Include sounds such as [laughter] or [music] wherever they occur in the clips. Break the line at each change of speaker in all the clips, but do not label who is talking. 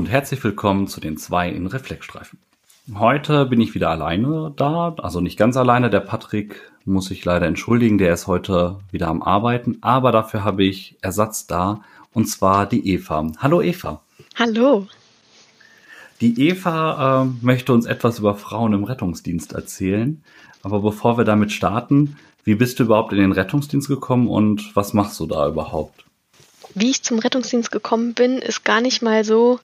und herzlich willkommen zu den zwei in Reflexstreifen. Heute bin ich wieder alleine da, also nicht ganz alleine. Der Patrick muss sich leider entschuldigen, der ist heute wieder am Arbeiten, aber dafür habe ich Ersatz da und zwar die Eva. Hallo Eva.
Hallo.
Die Eva äh, möchte uns etwas über Frauen im Rettungsdienst erzählen. Aber bevor wir damit starten, wie bist du überhaupt in den Rettungsdienst gekommen und was machst du da überhaupt?
Wie ich zum Rettungsdienst gekommen bin, ist gar nicht mal so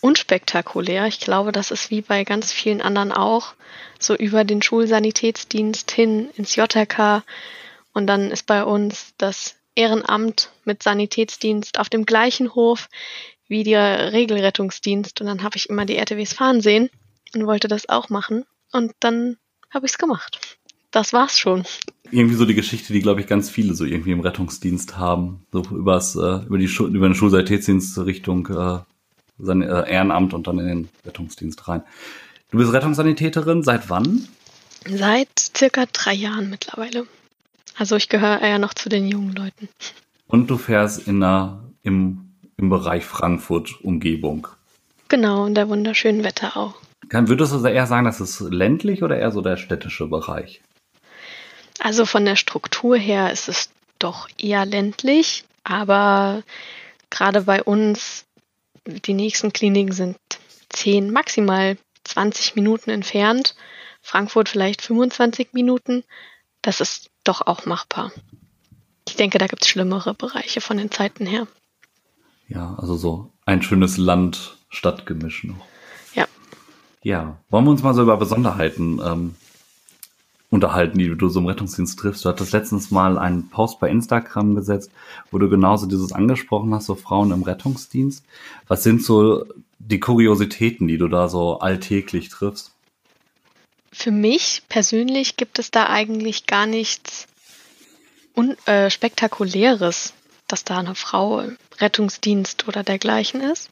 unspektakulär. Ich glaube, das ist wie bei ganz vielen anderen auch, so über den Schulsanitätsdienst hin ins JK und dann ist bei uns das Ehrenamt mit Sanitätsdienst auf dem gleichen Hof wie der Regelrettungsdienst und dann habe ich immer die RTWs fahren sehen und wollte das auch machen und dann habe ich es gemacht. Das war's schon
irgendwie so die Geschichte, die, glaube ich, ganz viele so irgendwie im Rettungsdienst haben. So übers, äh, über, die über den Schulsanitätsdienst Richtung äh, sein äh, Ehrenamt und dann in den Rettungsdienst rein. Du bist Rettungssanitäterin, seit wann?
Seit circa drei Jahren mittlerweile. Also ich gehöre ja noch zu den jungen Leuten.
Und du fährst in der, im, im Bereich Frankfurt-Umgebung.
Genau, in der wunderschönen Wetterau.
Kann, würdest du eher sagen, das ist ländlich oder eher so der städtische Bereich?
Also von der Struktur her ist es doch eher ländlich, aber gerade bei uns, die nächsten Kliniken sind 10, maximal 20 Minuten entfernt. Frankfurt vielleicht 25 Minuten. Das ist doch auch machbar. Ich denke, da gibt es schlimmere Bereiche von den Zeiten her.
Ja, also so ein schönes Land-Stadt-Gemisch noch.
Ja.
Ja, wollen wir uns mal so über Besonderheiten ähm, unterhalten, die du so im Rettungsdienst triffst. Du hattest letztens mal einen Post bei Instagram gesetzt, wo du genauso dieses angesprochen hast, so Frauen im Rettungsdienst. Was sind so die Kuriositäten, die du da so alltäglich triffst?
Für mich persönlich gibt es da eigentlich gar nichts un äh, Spektakuläres, dass da eine Frau im Rettungsdienst oder dergleichen ist.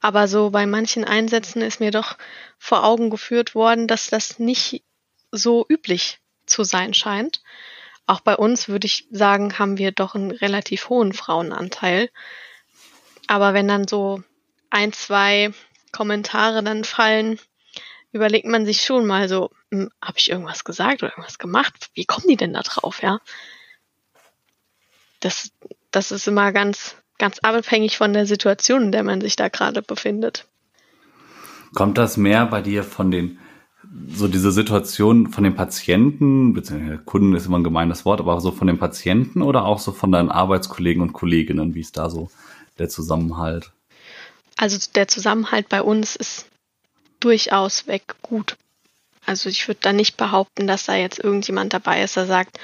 Aber so bei manchen Einsätzen ist mir doch vor Augen geführt worden, dass das nicht so üblich zu sein scheint. Auch bei uns würde ich sagen, haben wir doch einen relativ hohen Frauenanteil. Aber wenn dann so ein, zwei Kommentare dann fallen, überlegt man sich schon mal so, hm, habe ich irgendwas gesagt oder irgendwas gemacht? Wie kommen die denn da drauf, ja? Das, das ist immer ganz, ganz abhängig von der Situation, in der man sich da gerade befindet.
Kommt das mehr bei dir von den so diese Situation von den Patienten, beziehungsweise Kunden ist immer ein gemeines Wort, aber so von den Patienten oder auch so von deinen Arbeitskollegen und Kolleginnen, wie ist da so der Zusammenhalt?
Also der Zusammenhalt bei uns ist durchaus weg gut. Also ich würde da nicht behaupten, dass da jetzt irgendjemand dabei ist, der sagt,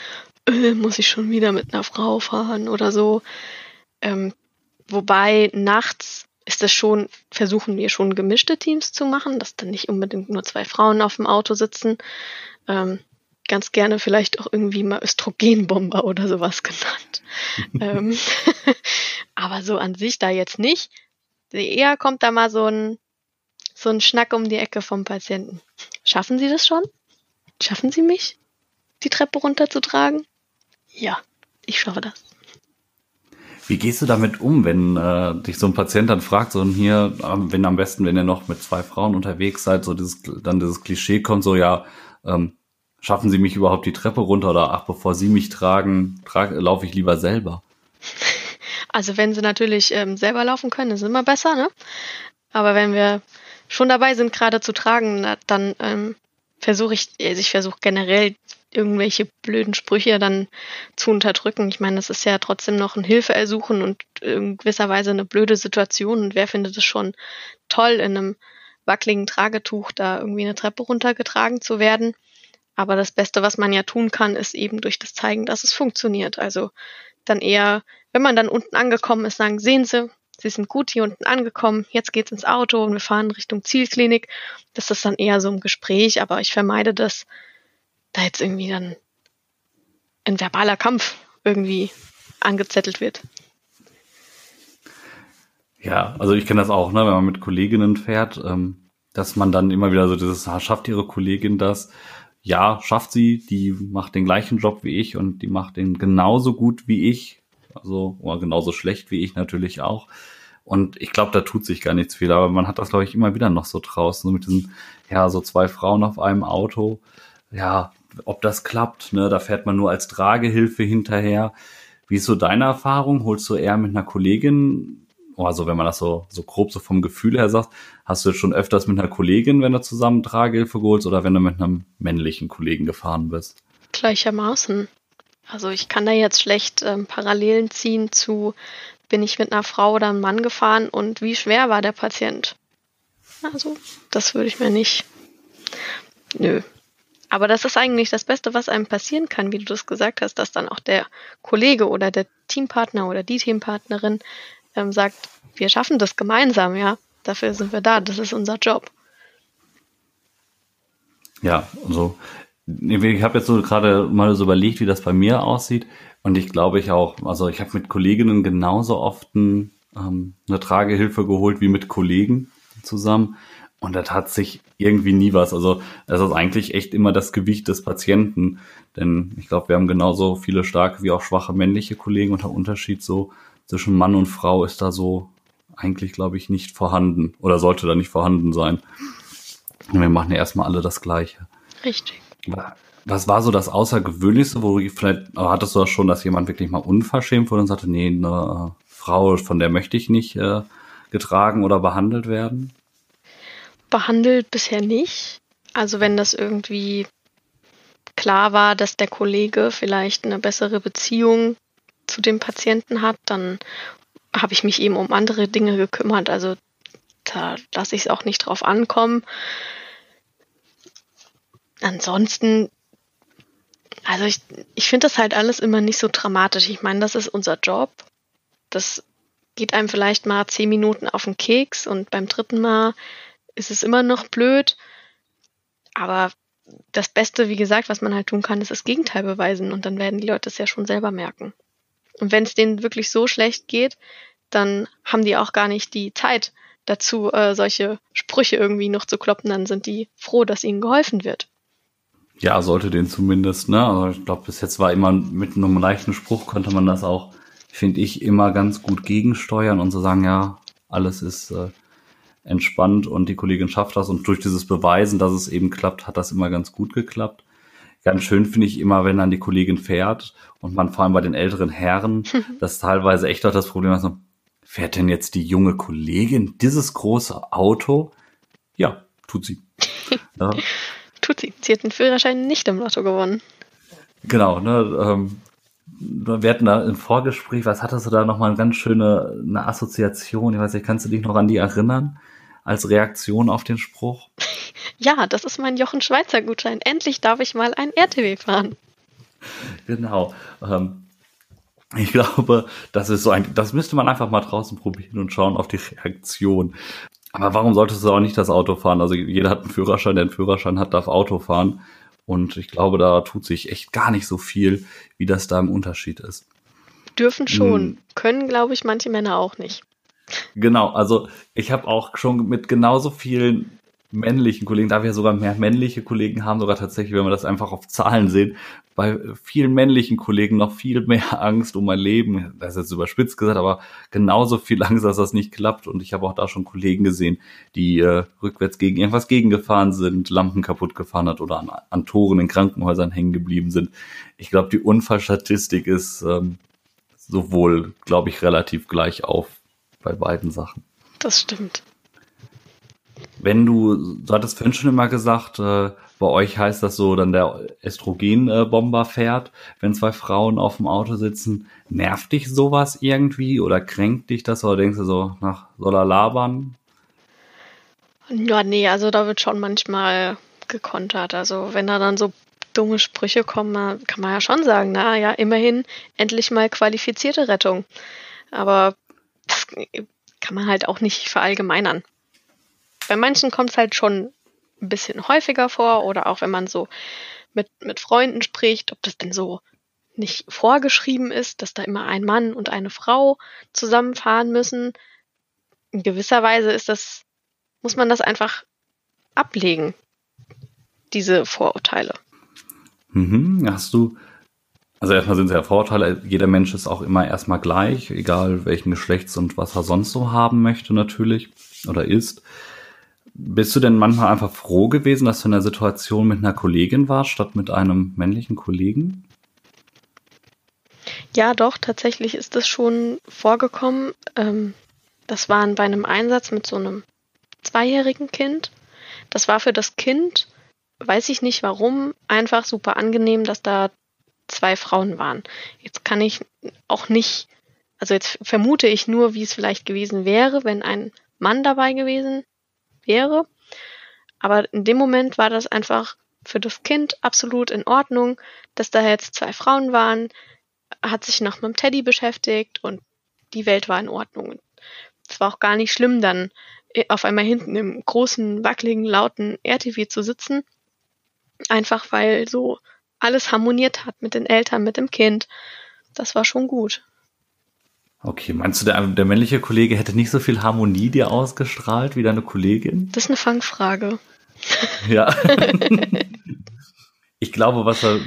äh, muss ich schon wieder mit einer Frau fahren oder so. Ähm, wobei nachts ist das schon, versuchen wir schon gemischte Teams zu machen, dass dann nicht unbedingt nur zwei Frauen auf dem Auto sitzen. Ähm, ganz gerne vielleicht auch irgendwie mal Östrogenbomber oder sowas [laughs] genannt. ähm, [laughs] aber so an sich da jetzt nicht. Eher kommt da mal so ein, so ein Schnack um die Ecke vom Patienten. Schaffen Sie das schon? Schaffen Sie mich, die Treppe runterzutragen? Ja, ich schaffe das.
Wie gehst du damit um, wenn äh, dich so ein Patient dann fragt, so hier, ähm, wenn am besten, wenn ihr noch mit zwei Frauen unterwegs seid, so dieses, dann dieses Klischee kommt, so ja, ähm, schaffen Sie mich überhaupt die Treppe runter oder ach, bevor Sie mich tragen, trag, laufe ich lieber selber. [laughs]
Also wenn sie natürlich ähm, selber laufen können, ist immer besser, ne? Aber wenn wir schon dabei sind, gerade zu tragen, dann ähm, versuche ich, also ich versuche generell irgendwelche blöden Sprüche dann zu unterdrücken. Ich meine, das ist ja trotzdem noch ein Hilfeersuchen und in gewisser Weise eine blöde Situation. Und wer findet es schon toll, in einem wackeligen Tragetuch da irgendwie eine Treppe runtergetragen zu werden? Aber das Beste, was man ja tun kann, ist eben durch das Zeigen, dass es funktioniert. Also dann eher, wenn man dann unten angekommen ist, sagen, sehen Sie, Sie sind gut hier unten angekommen, jetzt geht's ins Auto und wir fahren Richtung Zielklinik. Das ist dann eher so ein Gespräch, aber ich vermeide das, da jetzt irgendwie dann ein verbaler Kampf irgendwie angezettelt wird.
Ja, also ich kenne das auch, ne, wenn man mit Kolleginnen fährt, ähm, dass man dann immer wieder so dieses, schafft ihre Kollegin das? Ja, schafft sie, die macht den gleichen Job wie ich und die macht den genauso gut wie ich, also genauso schlecht wie ich natürlich auch. Und ich glaube, da tut sich gar nichts viel. Aber man hat das, glaube ich, immer wieder noch so draußen, so mit diesen, ja, so zwei Frauen auf einem Auto. Ja, ob das klappt, ne? Da fährt man nur als Tragehilfe hinterher. Wie ist so deine Erfahrung? Holst du eher mit einer Kollegin, also wenn man das so, so grob so vom Gefühl her sagt, hast du schon öfters mit einer Kollegin, wenn du zusammen Tragehilfe geholst oder wenn du mit einem männlichen Kollegen gefahren bist?
Gleichermaßen. Also ich kann da jetzt schlecht ähm, Parallelen ziehen zu, bin ich mit einer Frau oder einem Mann gefahren und wie schwer war der Patient? Also, das würde ich mir nicht. Nö, aber das ist eigentlich das Beste, was einem passieren kann, wie du das gesagt hast, dass dann auch der Kollege oder der Teampartner oder die Teampartnerin ähm, sagt, wir schaffen das gemeinsam, ja. Dafür sind wir da, das ist unser Job.
Ja, also ich habe jetzt so gerade mal so überlegt, wie das bei mir aussieht. Und ich glaube ich auch, also ich habe mit Kolleginnen genauso oft ein, ähm, eine Tragehilfe geholt wie mit Kollegen zusammen. Und das hat sich irgendwie nie was. Also es ist eigentlich echt immer das Gewicht des Patienten. Denn ich glaube, wir haben genauso viele starke wie auch schwache männliche Kollegen und der Unterschied so zwischen Mann und Frau ist da so eigentlich, glaube ich, nicht vorhanden oder sollte da nicht vorhanden sein. Und wir machen ja erstmal alle das Gleiche.
Richtig.
Was war so das Außergewöhnlichste, wo du vielleicht, hattest du das schon, dass jemand wirklich mal unverschämt wurde und sagte, nee, eine Frau, von der möchte ich nicht äh, getragen oder behandelt werden?
behandelt bisher nicht. Also wenn das irgendwie klar war, dass der Kollege vielleicht eine bessere Beziehung zu dem Patienten hat, dann habe ich mich eben um andere Dinge gekümmert. Also da lasse ich es auch nicht drauf ankommen. Ansonsten, also ich, ich finde das halt alles immer nicht so dramatisch. Ich meine, das ist unser Job. Das geht einem vielleicht mal zehn Minuten auf den Keks und beim dritten Mal ist es immer noch blöd. Aber das Beste, wie gesagt, was man halt tun kann, ist das Gegenteil beweisen und dann werden die Leute es ja schon selber merken. Und wenn es denen wirklich so schlecht geht, dann haben die auch gar nicht die Zeit dazu, äh, solche Sprüche irgendwie noch zu kloppen. Dann sind die froh, dass ihnen geholfen wird.
Ja, sollte den zumindest, ne? Also ich glaube, bis jetzt war immer mit einem leichten Spruch konnte man das auch, finde ich, immer ganz gut gegensteuern und so sagen, ja, alles ist äh, entspannt und die Kollegin schafft das und durch dieses Beweisen, dass es eben klappt, hat das immer ganz gut geklappt. Ganz schön finde ich immer, wenn dann die Kollegin fährt und man vor allem bei den älteren Herren, [laughs] das teilweise echt auch das Problem ist, fährt denn jetzt die junge Kollegin dieses große Auto? Ja, tut sie. [laughs]
ja. Tut sie. Sie hat den Führerschein nicht im Lotto gewonnen.
Genau, ne, ähm, wir hatten da im Vorgespräch, was hattest du da nochmal eine ganz schöne eine Assoziation? Ich weiß nicht, kannst du dich noch an die erinnern? Als Reaktion auf den Spruch? [laughs]
Ja, das ist mein Jochen Schweizer Gutschein. Endlich darf ich mal ein RTW fahren.
Genau. Ähm, ich [laughs] glaube, das ist so ein, das müsste man einfach mal draußen probieren und schauen auf die Reaktion. Aber warum solltest du auch nicht das Auto fahren? Also jeder hat einen Führerschein, der einen Führerschein hat, darf Auto fahren. Und ich glaube, da tut sich echt gar nicht so viel, wie das da im Unterschied ist.
Dürfen schon, hm. können, glaube ich, manche Männer auch nicht.
Genau, also ich habe auch schon mit genauso vielen männlichen Kollegen, da wir sogar mehr männliche Kollegen haben, sogar tatsächlich, wenn wir das einfach auf Zahlen sehen, bei vielen männlichen Kollegen noch viel mehr [laughs] Angst um mein Leben. Das ist jetzt überspitzt gesagt, aber genauso viel Angst, dass das nicht klappt. Und ich habe auch da schon Kollegen gesehen, die äh, rückwärts gegen irgendwas gegengefahren sind, Lampen kaputt gefahren hat oder an, an Toren in Krankenhäusern hängen geblieben sind. Ich glaube, die Unfallstatistik ist ähm, sowohl, glaube ich, relativ gleich auf bei beiden Sachen.
Das stimmt.
Wenn du, du hattest vorhin schon immer gesagt, äh, bei euch heißt das so, dann der Östrogenbomber fährt, wenn zwei Frauen auf dem Auto sitzen. Nervt dich sowas irgendwie oder kränkt dich das oder denkst du so, nach soll er labern?
Ja, nee, also da wird schon manchmal gekontert. Also wenn da dann so dumme Sprüche kommen, kann man ja schon sagen, na ja, immerhin endlich mal qualifizierte Rettung. Aber das kann man halt auch nicht verallgemeinern. Bei manchen kommt es halt schon ein bisschen häufiger vor oder auch wenn man so mit, mit Freunden spricht, ob das denn so nicht vorgeschrieben ist, dass da immer ein Mann und eine Frau zusammenfahren müssen. In gewisser Weise ist das, muss man das einfach ablegen, diese Vorurteile.
Mhm. Hast du Also erstmal sind es ja Vorteile. Jeder Mensch ist auch immer erstmal gleich, egal welchen Geschlechts und was er sonst so haben möchte natürlich oder ist. Bist du denn manchmal einfach froh gewesen, dass du in der Situation mit einer Kollegin warst, statt mit einem männlichen Kollegen?
Ja, doch, tatsächlich ist das schon vorgekommen. Ähm, das war bei einem Einsatz mit so einem zweijährigen Kind. Das war für das Kind, weiß ich nicht warum, einfach super angenehm, dass da zwei Frauen waren. Jetzt kann ich auch nicht, also jetzt vermute ich nur, wie es vielleicht gewesen wäre, wenn ein Mann dabei gewesen wäre. Aber in dem Moment war das einfach für das Kind absolut in Ordnung, dass da jetzt zwei Frauen waren, hat sich noch mit dem Teddy beschäftigt und die Welt war in Ordnung. Es war auch gar nicht schlimm, dann auf einmal hinten im großen, wackeligen, lauten RTW zu sitzen. Einfach weil so alles harmoniert hat mit den Eltern, mit dem Kind. Das war schon gut.
Okay, meinst du, der, der männliche Kollege hätte nicht so viel Harmonie dir ausgestrahlt wie deine Kollegin?
Das ist eine Fangfrage.
Ja. [laughs] ich glaube, was er,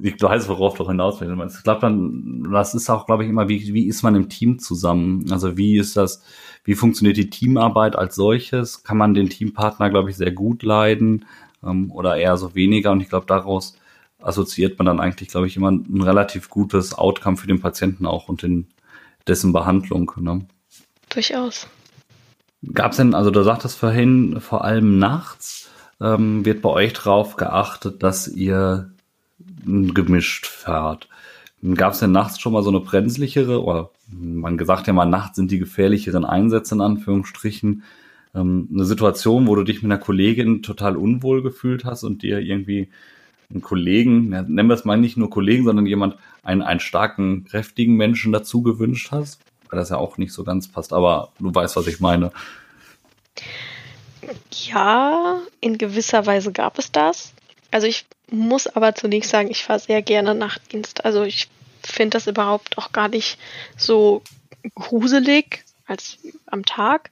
ich weiß, worauf du hinaus willst. Ich glaube, dann, das ist auch, glaube ich, immer, wie, wie ist man im Team zusammen? Also wie ist das, wie funktioniert die Teamarbeit als solches? Kann man den Teampartner, glaube ich, sehr gut leiden ähm, oder eher so weniger? Und ich glaube, daraus assoziiert man dann eigentlich, glaube ich, immer ein relativ gutes Outcome für den Patienten auch und in dessen Behandlung. Ne?
Durchaus.
Gab es denn, also du sagtest vorhin, vor allem nachts ähm, wird bei euch drauf geachtet, dass ihr gemischt fährt. Gab es denn nachts schon mal so eine brenzlichere, oder man gesagt ja mal, nachts sind die gefährlicheren Einsätze in Anführungsstrichen, ähm, eine Situation, wo du dich mit einer Kollegin total unwohl gefühlt hast und dir irgendwie einen Kollegen, nennen wir es mal nicht nur Kollegen, sondern jemand, einen, einen starken, kräftigen Menschen dazu gewünscht hast, weil das ja auch nicht so ganz passt, aber du weißt, was ich meine.
Ja, in gewisser Weise gab es das. Also ich muss aber zunächst sagen, ich fahre sehr gerne Nachtdienst. Also ich finde das überhaupt auch gar nicht so gruselig als am Tag.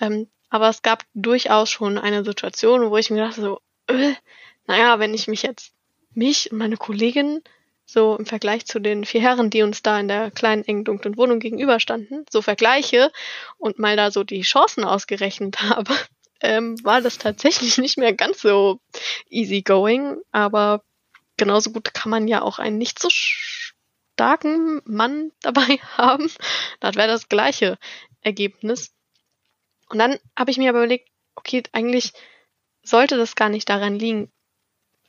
Ähm, aber es gab durchaus schon eine Situation, wo ich mir dachte so, äh, naja, wenn ich mich jetzt, mich und meine Kollegin, so im Vergleich zu den vier Herren, die uns da in der kleinen, engen, dunklen Wohnung gegenüberstanden, so vergleiche und mal da so die Chancen ausgerechnet habe, [laughs] ähm, war das tatsächlich nicht mehr ganz so easy going, aber genauso gut kann man ja auch einen nicht so starken Mann [laughs] dabei haben. Das wäre das gleiche Ergebnis. Und dann habe ich mir aber überlegt, okay, eigentlich sollte das gar nicht daran liegen,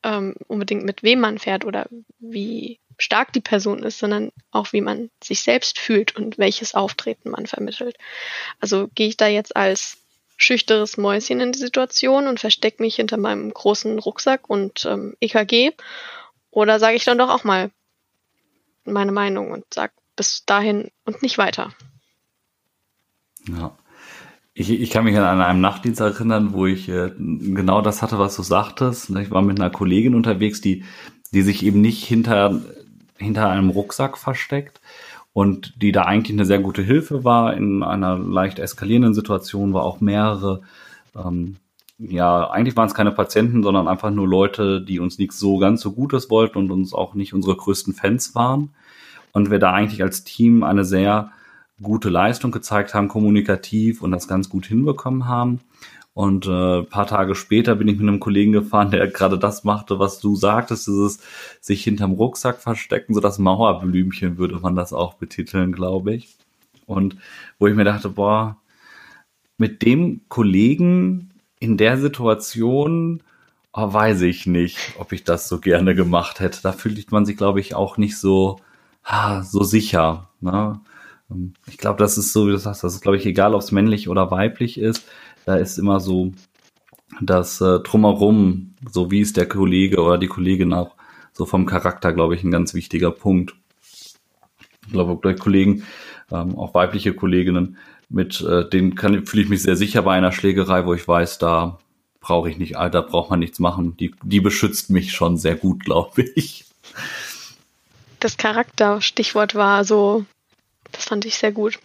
ähm, unbedingt mit wem man fährt oder wie stark die Person ist, sondern auch wie man sich selbst fühlt und welches Auftreten man vermittelt. Also gehe ich da jetzt als schüchteres Mäuschen in die Situation und verstecke mich hinter meinem großen Rucksack und ähm, EKG oder sage ich dann doch auch mal meine Meinung und sage bis dahin und nicht weiter.
Ja. Ich, ich kann mich an einem Nachtdienst erinnern, wo ich äh, genau das hatte, was du sagtest. Ich war mit einer Kollegin unterwegs, die, die sich eben nicht hinter, hinter einem Rucksack versteckt und die da eigentlich eine sehr gute Hilfe war in einer leicht eskalierenden Situation, war auch mehrere, ähm, ja, eigentlich waren es keine Patienten, sondern einfach nur Leute, die uns nichts so ganz so Gutes wollten und uns auch nicht unsere größten Fans waren. Und wir da eigentlich als Team eine sehr gute Leistung gezeigt haben, kommunikativ und das ganz gut hinbekommen haben. Und äh, paar Tage später bin ich mit einem Kollegen gefahren, der gerade das machte, was du sagtest, dieses sich hinterm Rucksack verstecken, so das Mauerblümchen würde man das auch betiteln, glaube ich. Und wo ich mir dachte, boah, mit dem Kollegen in der Situation oh, weiß ich nicht, ob ich das so gerne gemacht hätte. Da fühlt man sich, glaube ich, auch nicht so, ah, so sicher. Ne? Ähm, ich glaube, das ist so, wie du sagst, das ist, glaube ich, egal, ob es männlich oder weiblich ist. Da ist immer so das äh, Drumherum, so wie ist der Kollege oder die Kollegin auch, so vom Charakter, glaube ich, ein ganz wichtiger Punkt. Ich glaube, bei Kollegen, ähm, auch weibliche Kolleginnen, mit äh, denen fühle ich mich sehr sicher bei einer Schlägerei, wo ich weiß, da brauche ich nicht, da braucht man nichts machen. Die, die beschützt mich schon sehr gut, glaube ich.
Das Charakter-Stichwort war so das fand ich sehr gut.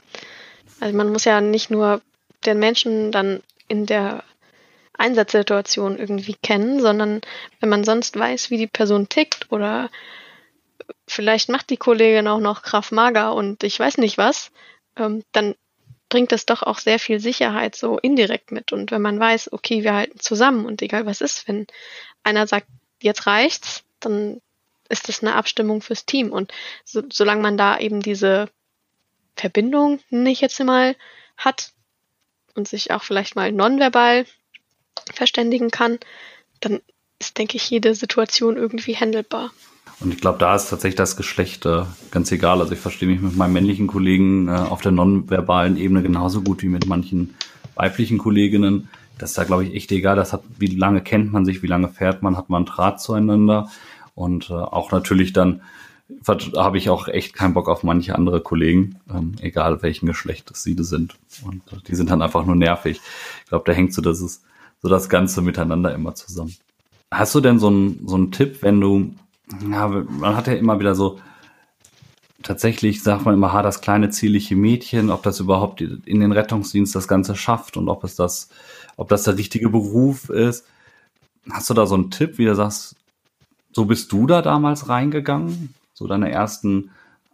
Also man muss ja nicht nur den Menschen dann in der Einsatzsituation irgendwie kennen, sondern wenn man sonst weiß, wie die Person tickt oder vielleicht macht die Kollegin auch noch Kraft Mager und ich weiß nicht was, ähm, dann bringt es doch auch sehr viel Sicherheit so indirekt mit. Und wenn man weiß, okay, wir halten zusammen und egal was ist, wenn einer sagt, jetzt reicht's, dann ist das eine Abstimmung fürs Team. Und so, solange man da eben diese Verbindung nicht jetzt mal hat und sich auch vielleicht mal nonverbal verständigen kann, dann ist, denke ich, jede Situation irgendwie handelbar.
Und ich glaube, da ist tatsächlich das Geschlecht äh, ganz egal. Also ich verstehe mich mit meinen männlichen Kollegen äh, auf der nonverbalen Ebene genauso gut wie mit manchen weiblichen Kolleginnen. Das ist da, glaube ich, echt egal. Das hat, wie lange kennt man sich, wie lange fährt man, hat man Draht zueinander. Und äh, auch natürlich dann habe ich auch echt keinen Bock auf manche andere Kollegen, ähm, egal welchen Geschlechtes sie sind. Und äh, die sind dann einfach nur nervig. Ich glaube, da hängt so das ist so das Ganze miteinander immer zusammen. Hast du denn so einen so Tipp, wenn du ja, man hat ja immer wieder so, tatsächlich sagt man immer, ha, das kleine zierliche Mädchen, ob das überhaupt in den Rettungsdienst das Ganze schafft und ob es das, ob das der richtige Beruf ist. Hast du da so einen Tipp, wie du sagst, so bist du da damals reingegangen? So deine ersten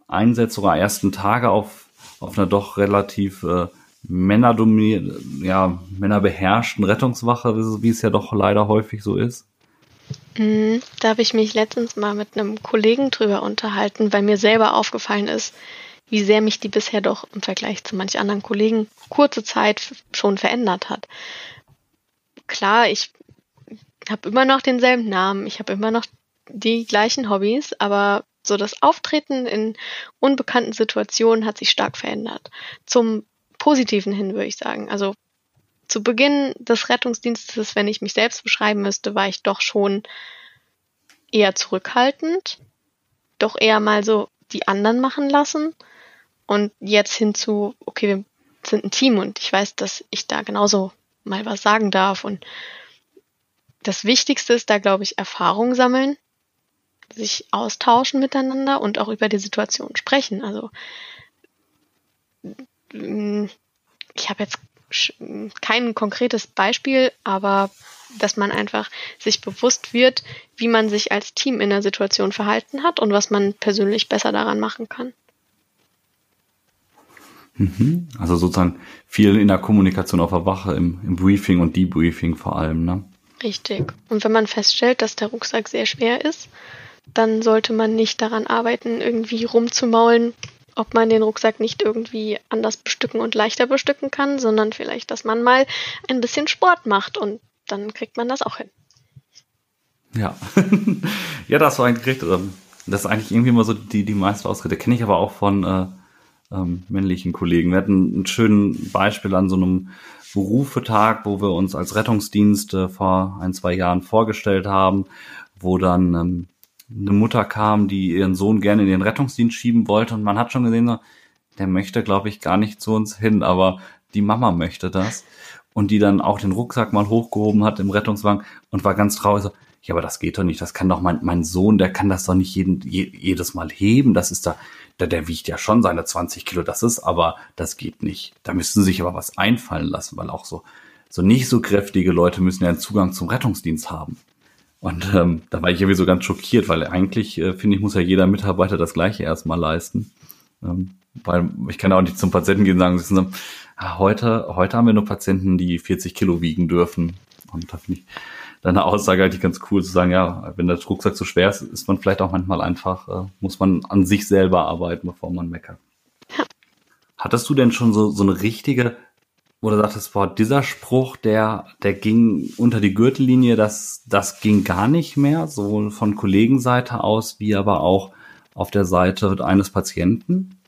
Einsätze oder ersten Tage auf, auf einer doch relativ äh, ja, männerbeherrschten Rettungswache, wie es ja doch leider häufig so ist?
Mhm, da habe ich mich letztens mal mit einem Kollegen drüber unterhalten, weil mir selber aufgefallen ist, wie sehr mich die bisher doch im Vergleich zu manch anderen Kollegen kurze Zeit schon verändert hat. Klar, ich habe immer noch denselben Namen, ich habe immer noch die gleichen Hobbys, aber so das Auftreten in unbekannten Situationen hat sich stark verändert. Zum Positiven hin, würde ich sagen. Also zu Beginn des Rettungsdienstes, wenn ich mich selbst beschreiben müsste, war ich doch schon eher zurückhaltend, doch eher mal so die anderen machen lassen und jetzt hinzu, okay, wir sind ein Team und ich weiß, dass ich da genauso mal was sagen darf und das Wichtigste ist da, glaube ich, Erfahrung sammeln, sich austauschen miteinander und auch über die Situation sprechen. Also ich habe jetzt kein konkretes Beispiel, aber dass man einfach sich bewusst wird, wie man sich als Team in der Situation verhalten hat und was man persönlich besser daran machen kann.
Mhm. Also sozusagen viel in der Kommunikation auf der Wache, im, im Briefing und Debriefing vor allem, ne?
Richtig. Und wenn man feststellt, dass der Rucksack sehr schwer ist, dann sollte man nicht daran arbeiten, irgendwie rumzumaulen, ob man den Rucksack nicht irgendwie anders bestücken und leichter bestücken kann, sondern vielleicht, dass man mal ein bisschen Sport macht und dann kriegt man das auch hin.
Ja, [laughs] ja, das war eigentlich, ähm, das ist eigentlich irgendwie immer so die, die meiste Ausrede. Kenne ich aber auch von äh, ähm, männlichen Kollegen. Wir hatten ein schönes Beispiel an so einem Berufetag, wo wir uns als Rettungsdienst äh, vor ein, zwei Jahren vorgestellt haben, wo dann ähm, eine Mutter kam, die ihren Sohn gerne in den Rettungsdienst schieben wollte und man hat schon gesehen, der möchte, glaube ich, gar nicht zu uns hin, aber die Mama möchte das und die dann auch den Rucksack mal hochgehoben hat im Rettungswagen und war ganz traurig so, ja, aber das geht doch nicht, das kann doch mein, mein Sohn, der kann das doch nicht jeden, je, jedes Mal heben, das ist da, der, der wiegt ja schon seine 20 Kilo, das ist aber, das geht nicht. Da müssten sich aber was einfallen lassen, weil auch so, so nicht so kräftige Leute müssen ja einen Zugang zum Rettungsdienst haben. Und ähm, da war ich irgendwie so ganz schockiert, weil eigentlich, äh, finde ich, muss ja jeder Mitarbeiter das Gleiche erstmal leisten. Ähm, weil ich kann auch nicht zum Patienten gehen und sagen, ah, heute, heute haben wir nur Patienten, die 40 Kilo wiegen dürfen. Und da finde ich deine Aussage eigentlich ganz cool zu sagen, ja, wenn der Rucksack zu schwer ist, ist man vielleicht auch manchmal einfach, äh, muss man an sich selber arbeiten, bevor man meckert. Ja. Hattest du denn schon so, so eine richtige wo du sagtest, boah, dieser Spruch, der, der ging unter die Gürtellinie, das, das ging gar nicht mehr, sowohl von Kollegenseite aus, wie aber auch auf der Seite eines Patienten?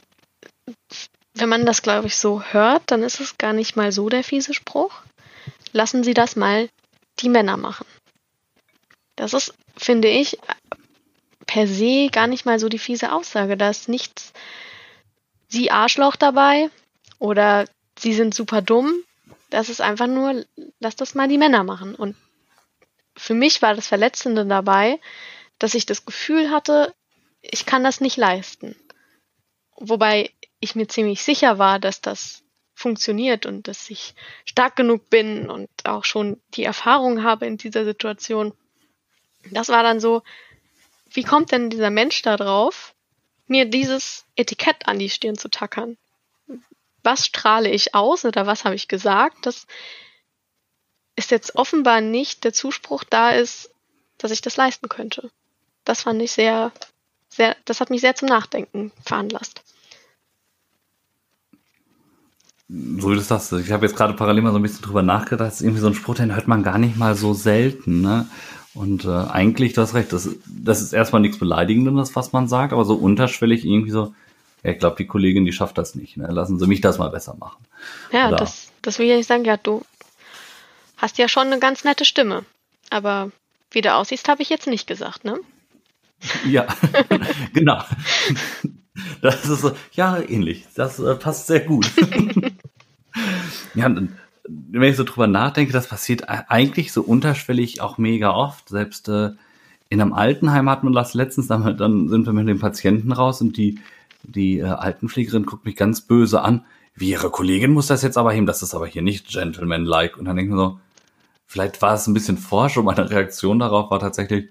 Wenn man das, glaube ich, so hört, dann ist es gar nicht mal so der fiese Spruch. Lassen Sie das mal die Männer machen. Das ist, finde ich, per se gar nicht mal so die fiese Aussage. Da ist nichts, Sie Arschloch dabei oder sie sind super dumm. Das ist einfach nur, lass das mal die Männer machen. Und für mich war das Verletzende dabei, dass ich das Gefühl hatte, ich kann das nicht leisten. Wobei ich mir ziemlich sicher war, dass das funktioniert und dass ich stark genug bin und auch schon die Erfahrung habe in dieser Situation. Das war dann so, wie kommt denn dieser Mensch da drauf, mir dieses Etikett an die Stirn zu tackern. Was strahle ich aus oder was habe ich gesagt? Das ist jetzt offenbar nicht der Zuspruch da ist, dass ich das leisten könnte. Das fand ich sehr, sehr, das hat mich sehr zum Nachdenken veranlasst.
So wie du sagst, ich habe jetzt gerade parallel mal so ein bisschen drüber nachgedacht, das ist irgendwie so ein Spruch, den hört man gar nicht mal so selten, ne? Und äh, eigentlich, du hast recht, das, das ist erstmal nichts Beleidigendes, was man sagt, aber so unterschwellig irgendwie so, ja, ich glaube, die Kollegin, die schafft das nicht. Ne? Lassen Sie mich das mal besser machen.
Ja, Oder, das, das will ich nicht sagen. Ja, du hast ja schon eine ganz nette Stimme. Aber wie du aussiehst, habe ich jetzt nicht gesagt, ne?
Ja, [laughs] genau. Das ist so, ja, ähnlich. Das äh, passt sehr gut. [laughs] ja, wenn ich so drüber nachdenke, das passiert eigentlich so unterschwellig auch mega oft. Selbst äh, in einem Altenheim hat man das letztens, dann, dann sind wir mit den Patienten raus und die, die äh, Altenpflegerin guckt mich ganz böse an. Wie ihre Kollegin muss das jetzt aber heben, das ist aber hier nicht gentleman-like. Und dann denke ich mir so, vielleicht war es ein bisschen forsch und meine Reaktion darauf war tatsächlich,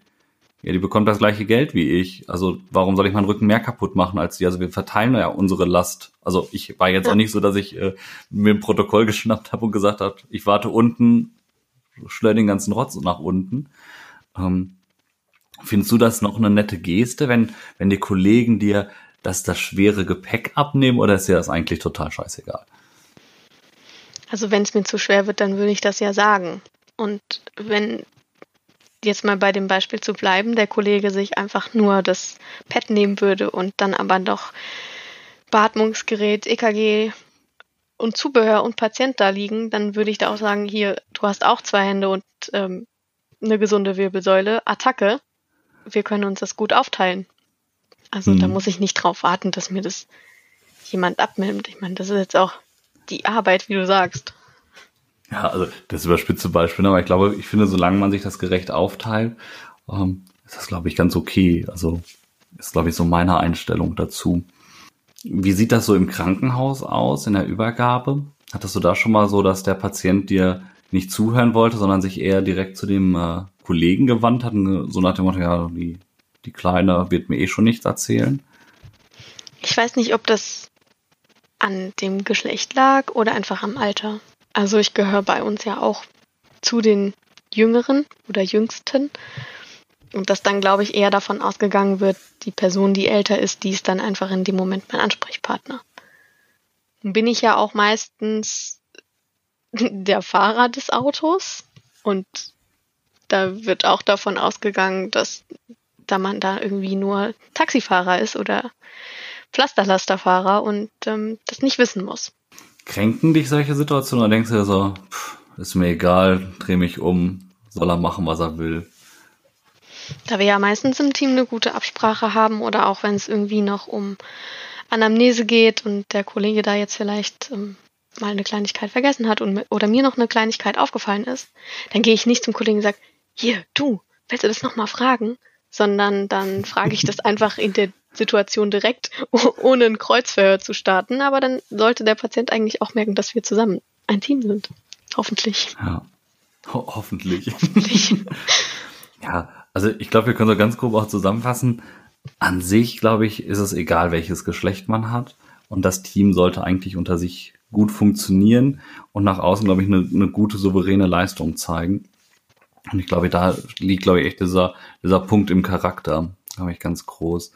ja, die bekommt das gleiche Geld wie ich. Also warum soll ich meinen Rücken mehr kaputt machen als die? Also wir verteilen ja unsere Last. Also ich war jetzt ja. auch nicht so, dass ich äh, mir ein Protokoll [laughs] geschnappt habe und gesagt habe, ich warte unten, schleur den ganzen Rotz nach unten. Ähm, findest du das noch eine nette Geste, wenn, wenn die Kollegen dir das, das schwere Gepäck abnehmen oder ist dir das eigentlich total scheißegal?
Also wenn es mir zu schwer wird, dann würde ich das ja sagen. Und wenn jetzt mal bei dem Beispiel zu bleiben, der Kollege sich einfach nur das Pad nehmen würde und dann aber doch Beatmungsgerät, EKG und Zubehör und Patient da liegen, dann würde ich da auch sagen, hier, du hast auch zwei Hände und ähm, eine gesunde Wirbelsäule, Attacke. Wir können uns das gut aufteilen. Also mhm. da muss ich nicht drauf warten, dass mir das jemand abnimmt. Ich meine, das ist jetzt auch die Arbeit, wie du sagst.
Ja, also das überspitze Beispiel, aber ich glaube, ich finde, solange man sich das gerecht aufteilt, ähm, ist das, glaube ich, ganz okay. Also ist, glaube ich, so meine Einstellung dazu. Wie sieht das so im Krankenhaus aus, in der Übergabe? Hattest du da schon mal so, dass der Patient dir nicht zuhören wollte, sondern sich eher direkt zu dem äh, Kollegen gewandt hat, so nach dem Motto, ja, die, die Kleine wird mir eh schon nichts erzählen?
Ich weiß nicht, ob das an dem Geschlecht lag oder einfach am Alter. Also ich gehöre bei uns ja auch zu den Jüngeren oder Jüngsten. Und dass dann, glaube ich, eher davon ausgegangen wird, die Person, die älter ist, die ist dann einfach in dem Moment mein Ansprechpartner. Nun bin ich ja auch meistens der Fahrer des Autos und da wird auch davon ausgegangen, dass da man da irgendwie nur Taxifahrer ist oder Pflasterlasterfahrer und ähm, das nicht wissen muss.
Kränken dich solche Situationen oder denkst du dir so, pff, ist mir egal, dreh mich um, soll er machen, was er will?
Da wir ja meistens im Team eine gute Absprache haben oder auch wenn es irgendwie noch um Anamnese geht und der Kollege da jetzt vielleicht ähm, mal eine Kleinigkeit vergessen hat und, oder mir noch eine Kleinigkeit aufgefallen ist, dann gehe ich nicht zum Kollegen und sage, hier, du, willst du das nochmal fragen? Sondern dann frage ich [laughs] das einfach in der Situation direkt, [laughs] ohne ein Kreuzverhör zu starten. Aber dann sollte der Patient eigentlich auch merken, dass wir zusammen ein Team sind. Hoffentlich.
Ja. Ho hoffentlich. Hoffentlich. [laughs] ja, also ich glaube, wir können so ganz grob auch zusammenfassen. An sich, glaube ich, ist es egal, welches Geschlecht man hat. Und das Team sollte eigentlich unter sich gut funktionieren und nach außen, glaube ich, eine, eine gute, souveräne Leistung zeigen. Und ich glaube, da liegt, glaube ich, echt dieser, dieser Punkt im Charakter, glaube ich, ganz groß.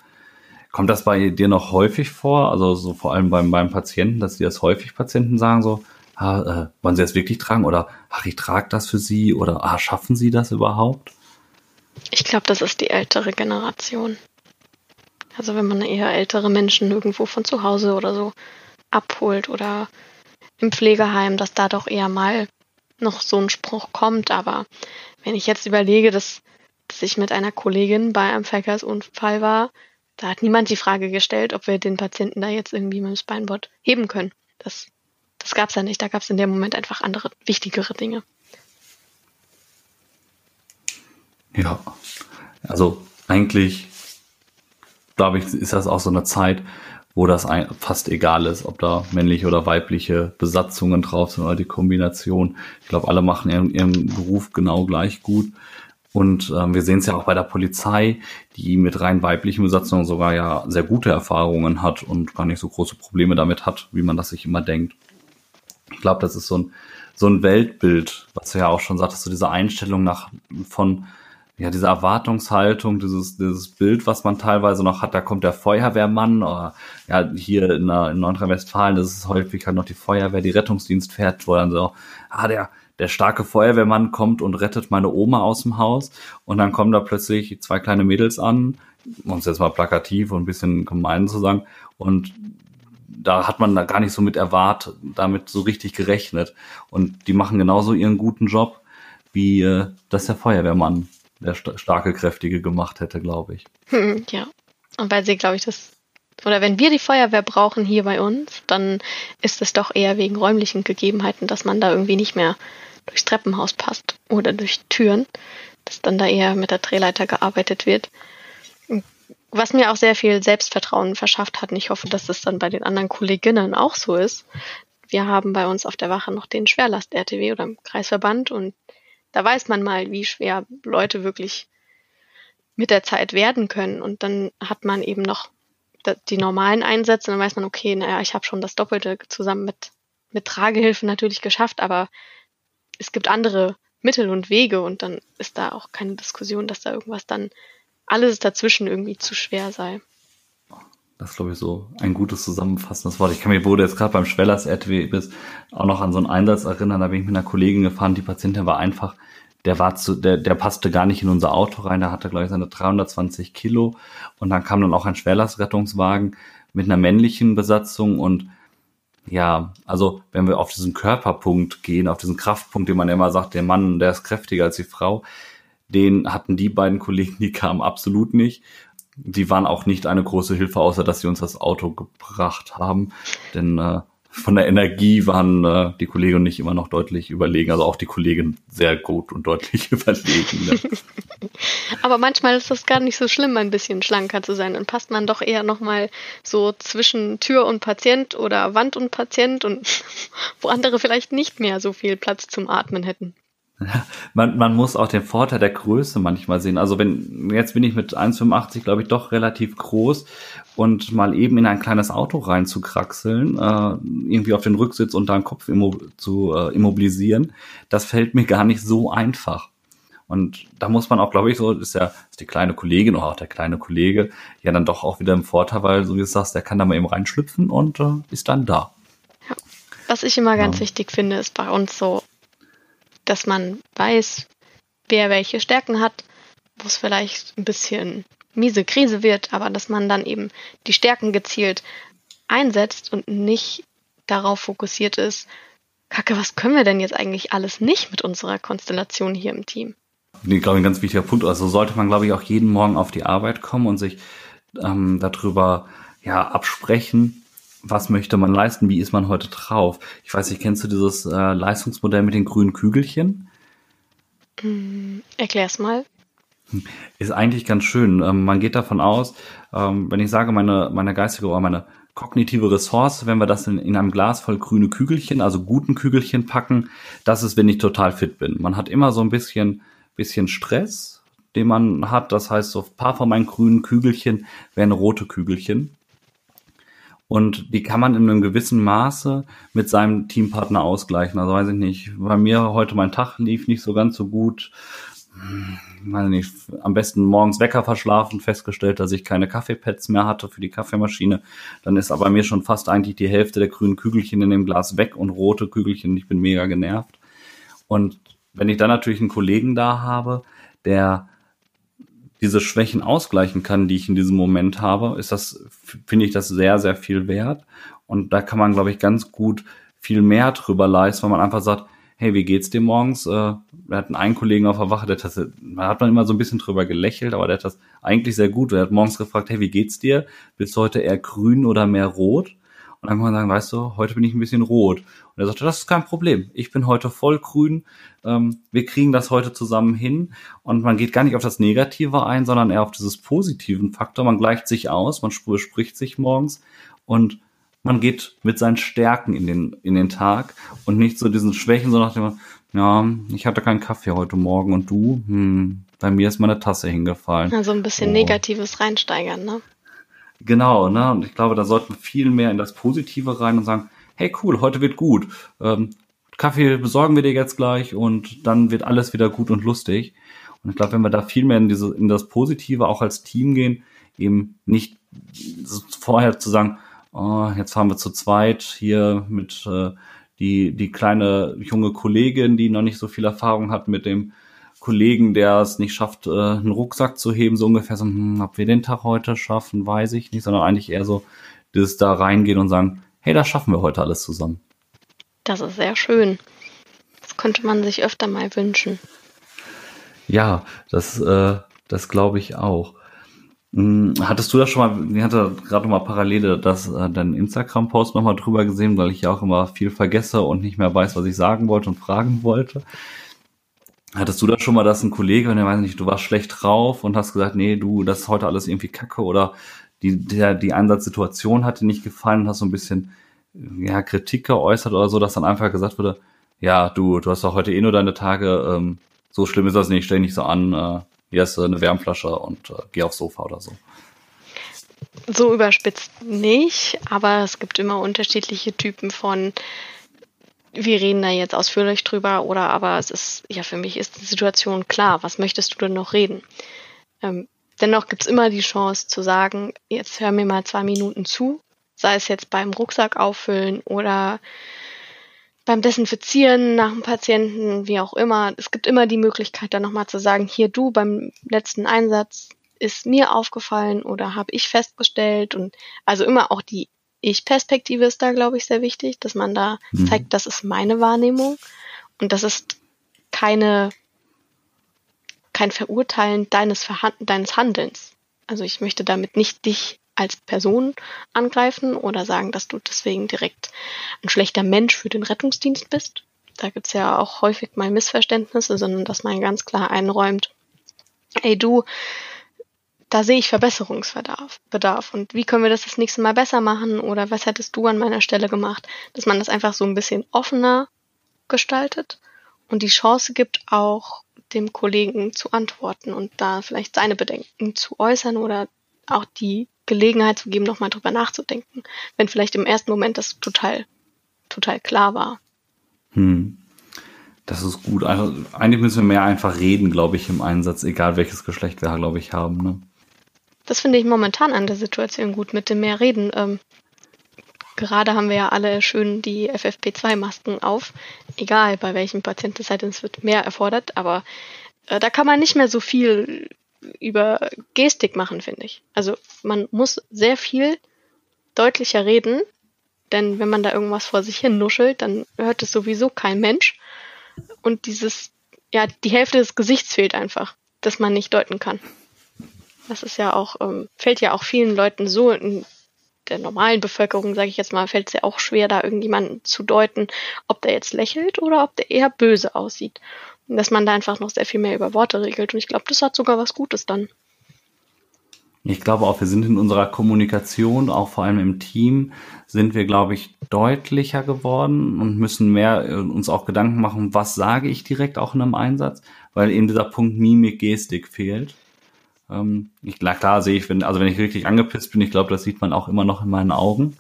Kommt das bei dir noch häufig vor? Also so vor allem beim, beim Patienten, dass die das häufig Patienten sagen, so, ah, äh, wollen sie das wirklich tragen? Oder ach, ich trage das für sie oder ah, schaffen sie das überhaupt?
Ich glaube, das ist die ältere Generation. Also wenn man eher ältere Menschen irgendwo von zu Hause oder so abholt oder im Pflegeheim, dass da doch eher mal noch so ein Spruch kommt. Aber wenn ich jetzt überlege, dass, dass ich mit einer Kollegin bei einem Verkehrsunfall war, da hat niemand die Frage gestellt, ob wir den Patienten da jetzt irgendwie mit dem Spineboard heben können. Das, das gab es ja nicht. Da gab es in dem Moment einfach andere, wichtigere Dinge.
Ja, also eigentlich, glaube ich, ist das auch so eine Zeit, wo das fast egal ist, ob da männliche oder weibliche Besatzungen drauf sind oder die Kombination. Ich glaube, alle machen ihren, ihren Beruf genau gleich gut. Und ähm, wir sehen es ja auch bei der Polizei, die mit rein weiblichen Besatzungen sogar ja sehr gute Erfahrungen hat und gar nicht so große Probleme damit hat, wie man das sich immer denkt. Ich glaube, das ist so ein, so ein Weltbild, was du ja auch schon sagtest, so diese Einstellung nach von ja, diese Erwartungshaltung, dieses, dieses Bild, was man teilweise noch hat, da kommt der Feuerwehrmann, oder ja, hier in, in Nordrhein-Westfalen, das ist häufig halt noch die Feuerwehr, die Rettungsdienst fährt, wo dann so, ah, der, der starke Feuerwehrmann kommt und rettet meine Oma aus dem Haus. Und dann kommen da plötzlich zwei kleine Mädels an, um es jetzt mal plakativ und ein bisschen gemein zu sagen, und da hat man da gar nicht so mit erwartet, damit so richtig gerechnet. Und die machen genauso ihren guten Job, wie äh, das der Feuerwehrmann der st starke, kräftige gemacht hätte, glaube ich.
Hm, ja. Und weil sie, glaube ich, das, oder wenn wir die Feuerwehr brauchen hier bei uns, dann ist es doch eher wegen räumlichen Gegebenheiten, dass man da irgendwie nicht mehr durchs Treppenhaus passt oder durch Türen, dass dann da eher mit der Drehleiter gearbeitet wird. Was mir auch sehr viel Selbstvertrauen verschafft hat. Und ich hoffe, dass das dann bei den anderen Kolleginnen auch so ist. Wir haben bei uns auf der Wache noch den Schwerlast-RTW oder im Kreisverband und da weiß man mal, wie schwer Leute wirklich mit der Zeit werden können. Und dann hat man eben noch die normalen Einsätze, dann weiß man, okay, naja, ich habe schon das Doppelte zusammen mit, mit Tragehilfen natürlich geschafft, aber es gibt andere Mittel und Wege und dann ist da auch keine Diskussion, dass da irgendwas dann alles dazwischen irgendwie zu schwer sei.
Das ist, glaube ich, so ein gutes zusammenfassendes Wort. Ich kann mich, wo du jetzt gerade beim Schwellers RTW bist, auch noch an so einen Einsatz erinnern. Da bin ich mit einer Kollegin gefahren. Die Patientin war einfach, der war zu, der, der passte gar nicht in unser Auto rein. Der hatte, glaube ich, seine 320 Kilo. Und dann kam dann auch ein Schwerlastrettungswagen mit einer männlichen Besatzung und ja, also wenn wir auf diesen Körperpunkt gehen, auf diesen Kraftpunkt, den man immer sagt, der Mann, der ist kräftiger als die Frau, den hatten die beiden Kollegen, die kamen absolut nicht die waren auch nicht eine große Hilfe, außer dass sie uns das Auto gebracht haben. Denn äh, von der Energie waren äh, die Kollegen und ich immer noch deutlich überlegen. Also auch die Kollegin sehr gut und deutlich [laughs] überlegen. Ne? [laughs]
Aber manchmal ist das gar nicht so schlimm, ein bisschen schlanker zu sein. Dann passt man doch eher nochmal so zwischen Tür und Patient oder Wand und Patient und [laughs] wo andere vielleicht nicht mehr so viel Platz zum Atmen hätten. [laughs]
man, man muss auch den Vorteil der Größe manchmal sehen. Also wenn, jetzt bin ich mit 1,85, glaube ich, doch relativ groß und mal eben in ein kleines Auto rein zu kraxeln, äh, irgendwie auf den Rücksitz und da den Kopf zu äh, immobilisieren, das fällt mir gar nicht so einfach. Und da muss man auch, glaube ich, so, ist ja ist die kleine Kollegin oder auch der kleine Kollege ja dann doch auch wieder im Vorteil, weil, so wie du sagst, der kann da mal eben reinschlüpfen und äh, ist dann da.
Ja. Was ich immer ganz ja. wichtig finde, ist bei uns so dass man weiß, wer welche Stärken hat, wo es vielleicht ein bisschen miese Krise wird, aber dass man dann eben die Stärken gezielt einsetzt und nicht darauf fokussiert ist, Kacke, was können wir denn jetzt eigentlich alles nicht mit unserer Konstellation hier im Team?
Nee, glaube ein ganz wichtiger Punkt. Also sollte man, glaube ich, auch jeden Morgen auf die Arbeit kommen und sich ähm, darüber ja absprechen, was möchte man leisten, wie ist man heute drauf. Ich weiß nicht, kennst du dieses äh, Leistungsmodell mit den grünen Kügelchen?
Mm, erklär's mal.
Ist eigentlich ganz schön. Ähm, man geht davon aus, ähm, wenn ich sage, meine, meine geistige oder meine kognitive Ressource, wenn wir das in, in einem Glas voll grüne Kügelchen, also guten Kügelchen packen, das ist, wenn ich total fit bin. Man hat immer so ein bisschen, bisschen Stress, den man hat. Das heißt, so ein paar von meinen grünen Kügelchen wären rote Kügelchen. Und die kann man in einem gewissen Maße mit seinem Teampartner ausgleichen. Also weiß ich nicht, bei mir heute mein Tag lief nicht so ganz so gut. Hm, weiß nicht, am besten morgens Wecker verschlafen, festgestellt, dass ich keine Kaffeepads mehr hatte für die Kaffeemaschine. Dann ist aber mir schon fast eigentlich die Hälfte der grünen Kügelchen in dem Glas weg und rote Kügelchen. Ich bin mega genervt. Und wenn ich dann natürlich einen Kollegen da habe, der diese Schwächen ausgleichen kann, die ich in diesem Moment habe, ist das, finde ich das sehr, sehr viel wert. Und da kann man, glaube ich, ganz gut viel mehr drüber leisten, weil man einfach sagt, hey, wie geht's dir morgens? Äh, wir hatten einen Kollegen auf der Wache, der hat, man hat man immer so ein bisschen drüber gelächelt, aber der hat das eigentlich sehr gut. Er hat morgens gefragt, hey, wie geht's dir? Bist du heute eher grün oder mehr rot? Und dann kann man sagen, weißt du, heute bin ich ein bisschen rot. Und er sagte, das ist kein Problem. Ich bin heute voll grün. Ähm, wir kriegen das heute zusammen hin. Und man geht gar nicht auf das Negative ein, sondern eher auf dieses positiven Faktor. Man gleicht sich aus, man spricht sich morgens und man geht mit seinen Stärken in den, in den Tag und nicht so diesen Schwächen, so nach dem, ja, ich hatte keinen Kaffee heute Morgen und du, hm, bei mir ist meine Tasse hingefallen.
Also ein bisschen oh. Negatives reinsteigern, ne?
Genau, ne? Und ich glaube, da sollten wir viel mehr in das Positive rein und sagen, hey cool, heute wird gut. Ähm, Kaffee besorgen wir dir jetzt gleich und dann wird alles wieder gut und lustig. Und ich glaube, wenn wir da viel mehr in diese, in das Positive auch als Team gehen, eben nicht vorher zu sagen, oh, jetzt fahren wir zu zweit hier mit äh, die, die kleine junge Kollegin, die noch nicht so viel Erfahrung hat mit dem Kollegen, der es nicht schafft, äh, einen Rucksack zu heben, so ungefähr so, hm, ob wir den Tag heute schaffen, weiß ich nicht, sondern eigentlich eher so, dieses da reingehen und sagen, hey, das schaffen wir heute alles zusammen.
Das ist sehr schön. Das könnte man sich öfter mal wünschen.
Ja, das, äh, das glaube ich auch. Hm, hattest du das schon mal, ich hatte gerade mal parallel das, äh, deinen Instagram-Post nochmal drüber gesehen, weil ich ja auch immer viel vergesse und nicht mehr weiß, was ich sagen wollte und fragen wollte. Hattest du das schon mal, dass ein Kollege, wenn er weiß nicht, du warst schlecht drauf und hast gesagt, nee, du, das ist heute alles irgendwie kacke oder die, der, die Einsatzsituation hat dir nicht gefallen und hast so ein bisschen ja, Kritik geäußert oder so, dass dann einfach gesagt wurde, ja, du, du hast doch heute eh nur deine Tage, ähm, so schlimm ist das nicht, stell dich nicht so an, äh, hier ist eine Wärmflasche und äh, geh aufs Sofa oder so.
So überspitzt nicht, aber es gibt immer unterschiedliche Typen von, wir reden da jetzt ausführlich drüber oder aber es ist, ja, für mich ist die Situation klar, was möchtest du denn noch reden? Ähm, dennoch gibt es immer die Chance zu sagen, jetzt hör mir mal zwei Minuten zu, sei es jetzt beim Rucksack auffüllen oder beim Desinfizieren nach dem Patienten, wie auch immer. Es gibt immer die Möglichkeit, dann nochmal zu sagen, hier du beim letzten Einsatz ist mir aufgefallen oder habe ich festgestellt und also immer auch die Ich-Perspektive ist da, glaube ich, sehr wichtig, dass man da mhm. zeigt, das ist meine Wahrnehmung und das ist keine kein Verurteilen deines, Verhand deines Handelns. Also ich möchte damit nicht dich als Person angreifen oder sagen, dass du deswegen direkt ein schlechter Mensch für den Rettungsdienst bist. Da gibt's ja auch häufig mal Missverständnisse, sondern dass man ganz klar einräumt, ey du, da sehe ich Verbesserungsbedarf. Bedarf. Und wie können wir das das nächste Mal besser machen? Oder was hättest du an meiner Stelle gemacht? Dass man das einfach so ein bisschen offener gestaltet und die Chance gibt, auch dem Kollegen zu antworten und da vielleicht seine Bedenken zu äußern oder auch die Gelegenheit zu geben, nochmal drüber nachzudenken, wenn vielleicht im ersten Moment das total, total klar war.
Hm. Das ist gut. Also, eigentlich müssen wir mehr einfach reden, glaube ich, im Einsatz, egal welches Geschlecht wir, glaube ich, haben. Ne?
Das finde ich momentan an der Situation gut mit dem mehr Reden. Ähm, gerade haben wir ja alle schön die FFP2-Masken auf. Egal bei welchem Patienten es halt es wird mehr erfordert, aber äh, da kann man nicht mehr so viel über Gestik machen, finde ich. Also man muss sehr viel deutlicher reden, denn wenn man da irgendwas vor sich hin nuschelt, dann hört es sowieso kein Mensch. Und dieses, ja, die Hälfte des Gesichts fehlt einfach, dass man nicht deuten kann. Das ist ja auch, ähm, fällt ja auch vielen Leuten so in der normalen Bevölkerung, sage ich jetzt mal, fällt es ja auch schwer, da irgendjemanden zu deuten, ob der jetzt lächelt oder ob der eher böse aussieht dass man da einfach noch sehr viel mehr über Worte regelt. Und ich glaube, das hat sogar was Gutes dann.
Ich glaube auch, wir sind in unserer Kommunikation, auch vor allem im Team, sind wir, glaube ich, deutlicher geworden und müssen mehr äh, uns auch Gedanken machen, was sage ich direkt auch in einem Einsatz, weil eben dieser Punkt Mimik, Gestik fehlt. Ähm, ich, klar sehe ich, wenn, also wenn ich richtig angepisst bin, ich glaube, das sieht man auch immer noch in meinen Augen.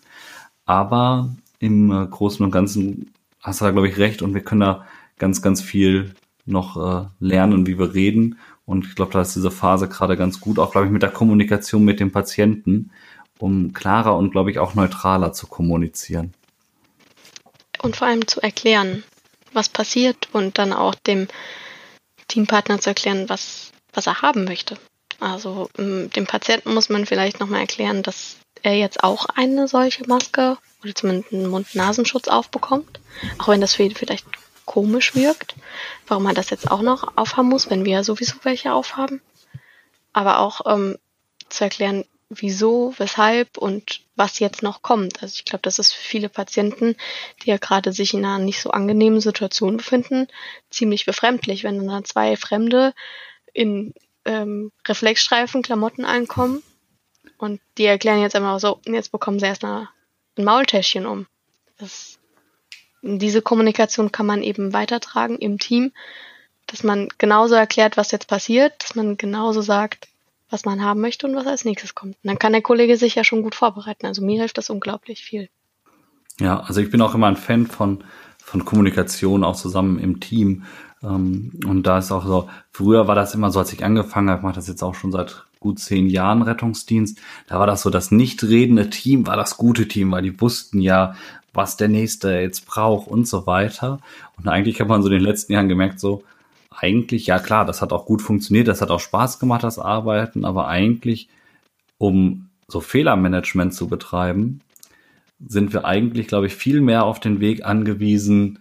Aber im äh, Großen und Ganzen hast du da, glaube ich, recht und wir können da ganz, ganz viel noch äh, lernen, wie wir reden. Und ich glaube, da ist diese Phase gerade ganz gut, auch glaube ich, mit der Kommunikation mit dem Patienten, um klarer und glaube ich auch neutraler zu kommunizieren.
Und vor allem zu erklären, was passiert und dann auch dem Teampartner zu erklären, was, was er haben möchte. Also ähm, dem Patienten muss man vielleicht nochmal erklären, dass er jetzt auch eine solche Maske oder zumindest einen Mund-Nasenschutz aufbekommt. Auch wenn das für ihn vielleicht komisch wirkt, warum man das jetzt auch noch aufhaben muss, wenn wir ja sowieso welche aufhaben. Aber auch ähm, zu erklären, wieso, weshalb und was jetzt noch kommt. Also ich glaube, das ist für viele Patienten, die ja gerade sich in einer nicht so angenehmen Situation befinden, ziemlich befremdlich, wenn dann zwei Fremde in ähm, Reflexstreifen, Klamotten einkommen und die erklären jetzt einfach so, jetzt bekommen sie erst ein Maultäschchen um. Das diese Kommunikation kann man eben weitertragen im Team, dass man genauso erklärt, was jetzt passiert, dass man genauso sagt, was man haben möchte und was als nächstes kommt. Und dann kann der Kollege sich ja schon gut vorbereiten. Also mir hilft das unglaublich viel.
Ja, also ich bin auch immer ein Fan von, von Kommunikation, auch zusammen im Team. Ähm, und da ist auch so, früher war das immer so, als ich angefangen habe, ich mache das jetzt auch schon seit gut zehn Jahren Rettungsdienst, da war das so, das nicht redende Team war das gute Team, weil die wussten ja, was der Nächste jetzt braucht und so weiter. Und eigentlich hat man so in den letzten Jahren gemerkt, so, eigentlich, ja klar, das hat auch gut funktioniert, das hat auch Spaß gemacht, das Arbeiten, aber eigentlich, um so Fehlermanagement zu betreiben, sind wir eigentlich, glaube ich, viel mehr auf den Weg angewiesen,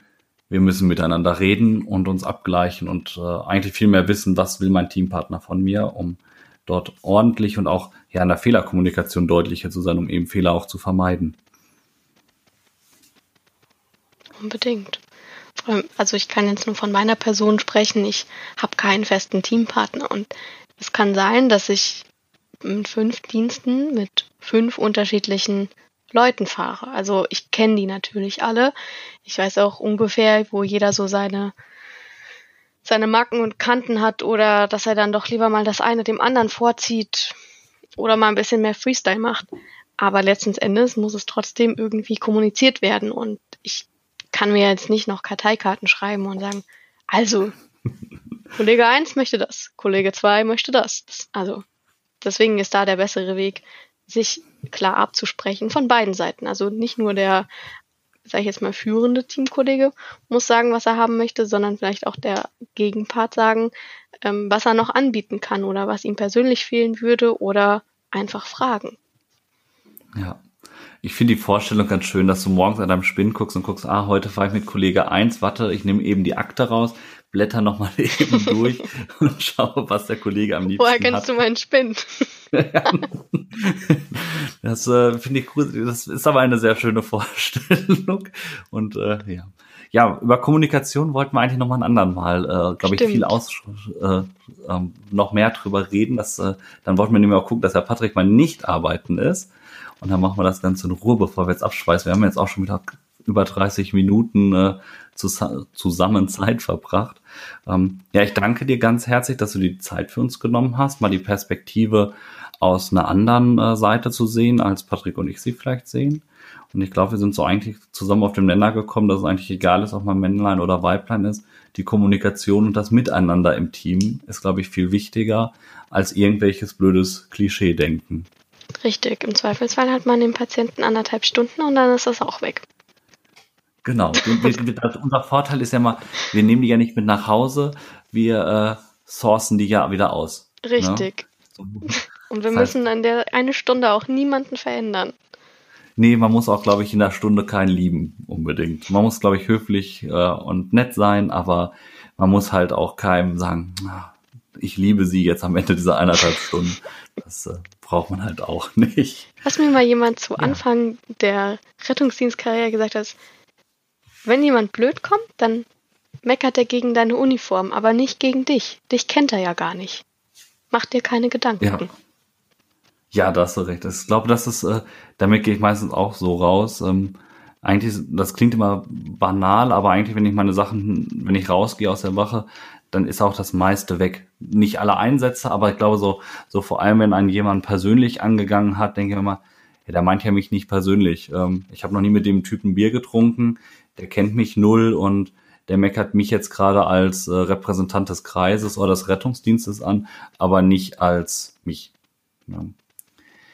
wir müssen miteinander reden und uns abgleichen und äh, eigentlich viel mehr wissen, was will mein Teampartner von mir, um dort ordentlich und auch ja in der Fehlerkommunikation deutlicher zu sein, um eben Fehler auch zu vermeiden.
Unbedingt. Also ich kann jetzt nur von meiner Person sprechen. Ich habe keinen festen Teampartner und es kann sein, dass ich mit fünf Diensten mit fünf unterschiedlichen Leuten fahre. Also ich kenne die natürlich alle. Ich weiß auch ungefähr, wo jeder so seine seine Macken und Kanten hat oder dass er dann doch lieber mal das eine dem anderen vorzieht oder mal ein bisschen mehr Freestyle macht. Aber letzten Endes muss es trotzdem irgendwie kommuniziert werden und ich kann mir jetzt nicht noch Karteikarten schreiben und sagen, also, [laughs] Kollege 1 möchte das, Kollege 2 möchte das. Also, deswegen ist da der bessere Weg, sich klar abzusprechen von beiden Seiten. Also nicht nur der, sage ich jetzt mal, führende Teamkollege muss sagen, was er haben möchte, sondern vielleicht auch der Gegenpart sagen, ähm, was er noch anbieten kann oder was ihm persönlich fehlen würde oder einfach fragen.
Ja, ich finde die Vorstellung ganz schön, dass du morgens an deinem Spinn guckst und guckst, ah, heute fahre ich mit Kollege 1, warte, ich nehme eben die Akte raus, blätter nochmal [laughs] eben durch [laughs] und schaue, was der Kollege am liebsten
Woher kennst hat. du meinen Spinn? [laughs]
das äh, finde ich cool. Das ist aber eine sehr schöne Vorstellung. Und äh, ja. Ja, über Kommunikation wollten wir eigentlich noch mal einen anderen Mal, äh, glaube ich, viel aus, äh, äh, noch mehr drüber reden. Dass, äh, dann wollten wir nämlich auch gucken, dass der Patrick mal nicht arbeiten ist. Und dann machen wir das Ganze in Ruhe, bevor wir jetzt abschweißen. Wir haben jetzt auch schon wieder über 30 Minuten äh, zusammen Zeit verbracht. Ähm, ja, ich danke dir ganz herzlich, dass du die Zeit für uns genommen hast, mal die Perspektive aus einer anderen äh, Seite zu sehen, als Patrick und ich sie vielleicht sehen. Und ich glaube, wir sind so eigentlich zusammen auf dem Nenner gekommen, dass es eigentlich egal ist, ob man Männlein oder Weiblein ist. Die Kommunikation und das Miteinander im Team ist, glaube ich, viel wichtiger als irgendwelches blödes Klischee-Denken.
Richtig, im Zweifelsfall hat man den Patienten anderthalb Stunden und dann ist das auch weg.
Genau. unser Vorteil ist ja mal, wir nehmen die ja nicht mit nach Hause, wir äh, sourcen die ja wieder aus.
Ne? Richtig. Ne? Und wir das heißt, müssen an der eine Stunde auch niemanden verändern.
Nee, man muss auch, glaube ich, in der Stunde keinen lieben, unbedingt. Man muss, glaube ich, höflich äh, und nett sein, aber man muss halt auch keinem sagen, ich liebe sie jetzt am Ende dieser eineinhalb Stunden. Das äh, braucht man halt auch [laughs] nicht.
Was mir mal jemand zu Anfang der Rettungsdienstkarriere gesagt hat, wenn jemand blöd kommt, dann meckert er gegen deine Uniform, aber nicht gegen dich. Dich kennt er ja gar nicht. Mach dir keine Gedanken.
Ja, ja da hast du recht. Ich glaube, das ist, äh, damit gehe ich meistens auch so raus. Ähm, eigentlich, das klingt immer banal, aber eigentlich, wenn ich meine Sachen, wenn ich rausgehe aus der Wache, dann ist auch das meiste weg. Nicht alle Einsätze, aber ich glaube so, so vor allem, wenn einen jemand persönlich angegangen hat, denke ich immer, ja, der meint ja mich nicht persönlich. Ähm, ich habe noch nie mit dem Typen Bier getrunken, der kennt mich null und der meckert mich jetzt gerade als äh, Repräsentant des Kreises oder des Rettungsdienstes an, aber nicht als mich. Ja.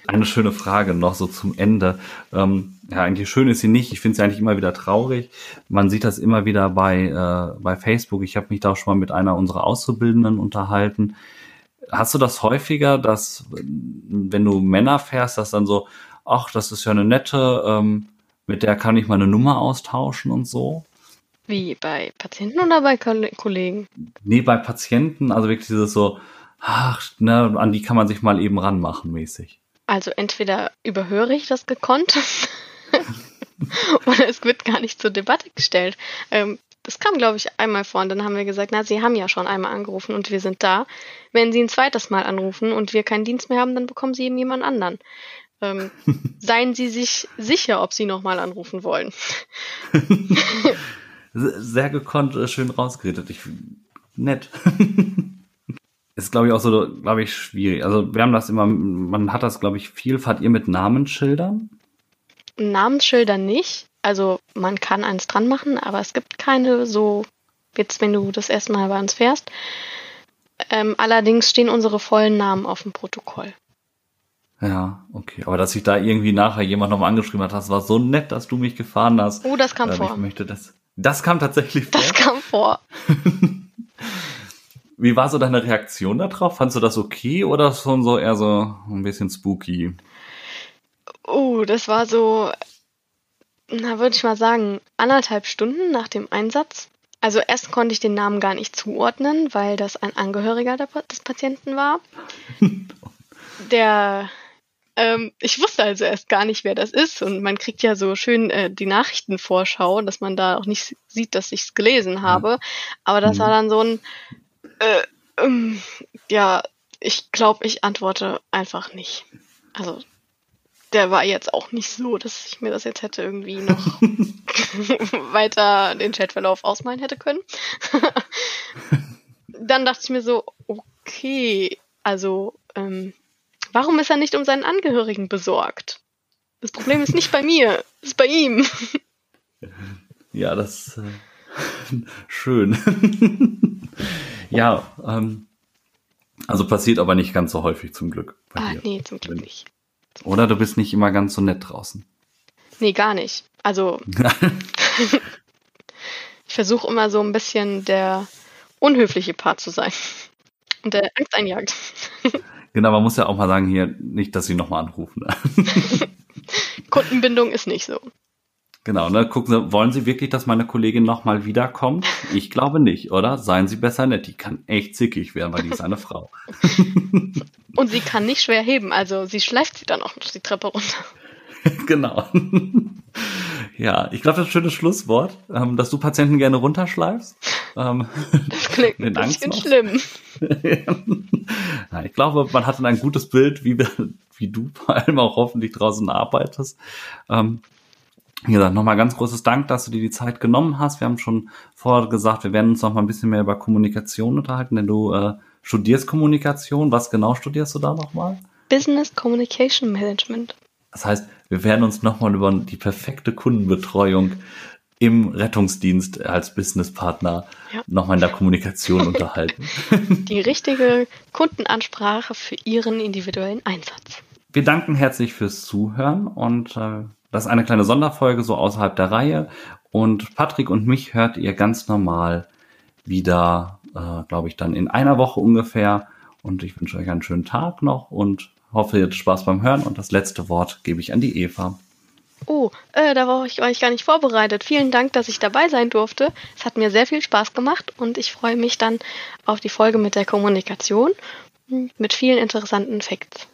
Eine schöne Frage noch so zum Ende. Ähm, ja, eigentlich schön ist sie nicht. Ich finde sie eigentlich immer wieder traurig. Man sieht das immer wieder bei, äh, bei Facebook. Ich habe mich da auch schon mal mit einer unserer Auszubildenden unterhalten. Hast du das häufiger, dass wenn du Männer fährst, dass dann so, ach, das ist ja eine nette, ähm, mit der kann ich meine Nummer austauschen und so?
Wie, bei Patienten oder bei Kollegen?
Nee, bei Patienten, also wirklich dieses so, ach, ne, an die kann man sich mal eben ranmachen, mäßig.
Also entweder überhöre ich das gekonnt [laughs] oder es wird gar nicht zur Debatte gestellt. Ähm, das kam, glaube ich, einmal vor und dann haben wir gesagt, na, Sie haben ja schon einmal angerufen und wir sind da. Wenn Sie ein zweites Mal anrufen und wir keinen Dienst mehr haben, dann bekommen Sie eben jemand anderen. Ähm, [laughs] seien Sie sich sicher, ob Sie nochmal anrufen wollen. [laughs]
Sehr gekonnt, äh, schön rausgeredet. Ich nett. [laughs] ist, glaube ich, auch so, glaube ich, schwierig. Also wir haben das immer, man hat das, glaube ich, viel. Fahrt ihr mit Namensschildern?
Namensschilder nicht. Also man kann eins dran machen, aber es gibt keine so, jetzt wenn du das erste Mal bei uns fährst. Ähm, allerdings stehen unsere vollen Namen auf dem Protokoll.
Ja, okay. Aber dass sich da irgendwie nachher jemand nochmal angeschrieben hat, das war so nett, dass du mich gefahren hast.
Oh, das kam
ähm,
vor.
Ich möchte das. Das kam tatsächlich vor.
Das kam vor. [laughs]
Wie war so deine Reaktion darauf? Fandst du das okay oder schon so eher so ein bisschen spooky?
Oh, das war so, na, würde ich mal sagen, anderthalb Stunden nach dem Einsatz. Also erst konnte ich den Namen gar nicht zuordnen, weil das ein Angehöriger des Patienten war. [laughs] Der, ähm, ich wusste also erst gar nicht, wer das ist. Und man kriegt ja so schön äh, die Nachrichtenvorschau, dass man da auch nicht sieht, dass ich es gelesen habe. Aber das war dann so ein, äh, ähm, ja, ich glaube, ich antworte einfach nicht. Also der war jetzt auch nicht so, dass ich mir das jetzt hätte irgendwie noch [laughs] weiter den Chatverlauf ausmalen hätte können. [laughs] Dann dachte ich mir so, okay, also ähm, warum ist er nicht um seinen Angehörigen besorgt? Das Problem ist nicht bei mir, es ist bei ihm. [laughs]
Ja, das äh, [laughs] schön. [laughs] ja, ähm, also passiert aber nicht ganz so häufig zum Glück.
ah, dir. nee, zum Glück nicht.
Oder du bist nicht immer ganz so nett draußen.
Nee, gar nicht. Also ich versuche immer so ein bisschen der unhöfliche Part zu sein. Und der Angst einjagt.
Genau, man muss ja auch mal sagen hier, nicht, dass sie nochmal anrufen. [laughs]
Kundenbindung ist nicht so.
Genau, ne? Gucken Sie, wollen Sie wirklich, dass meine Kollegin nochmal wiederkommt? Ich glaube nicht, oder? Seien Sie besser nett. Die kann echt zickig werden, weil die ist eine Frau. [laughs]
Und sie kann nicht schwer heben, also sie schleift sie dann auch noch die Treppe runter. [laughs]
genau. Ja, ich glaube, das ist ein schönes Schlusswort, ähm, dass du Patienten gerne runterschleifst.
Ähm, [laughs] das klingt [laughs] ein bisschen schlimm. [laughs]
ja, ich glaube, man hat dann ein gutes Bild, wie, wie du vor allem auch hoffentlich draußen arbeitest. Ähm, wie gesagt, nochmal ganz großes Dank, dass du dir die Zeit genommen hast. Wir haben schon vorher gesagt, wir werden uns noch mal ein bisschen mehr über Kommunikation unterhalten, denn du äh, studierst Kommunikation. Was genau studierst du da nochmal?
Business Communication Management.
Das heißt, wir werden uns nochmal über die perfekte Kundenbetreuung im Rettungsdienst als Businesspartner ja. nochmal in der Kommunikation [laughs] unterhalten.
Die richtige Kundenansprache für Ihren individuellen Einsatz.
Wir danken herzlich fürs Zuhören und äh, das ist eine kleine Sonderfolge so außerhalb der Reihe. Und Patrick und mich hört ihr ganz normal wieder, äh, glaube ich, dann in einer Woche ungefähr. Und ich wünsche euch einen schönen Tag noch und hoffe, ihr habt Spaß beim Hören. Und das letzte Wort gebe ich an die Eva.
Oh, äh, da war ich, ich gar nicht vorbereitet. Vielen Dank, dass ich dabei sein durfte. Es hat mir sehr viel Spaß gemacht und ich freue mich dann auf die Folge mit der Kommunikation mit vielen interessanten Facts.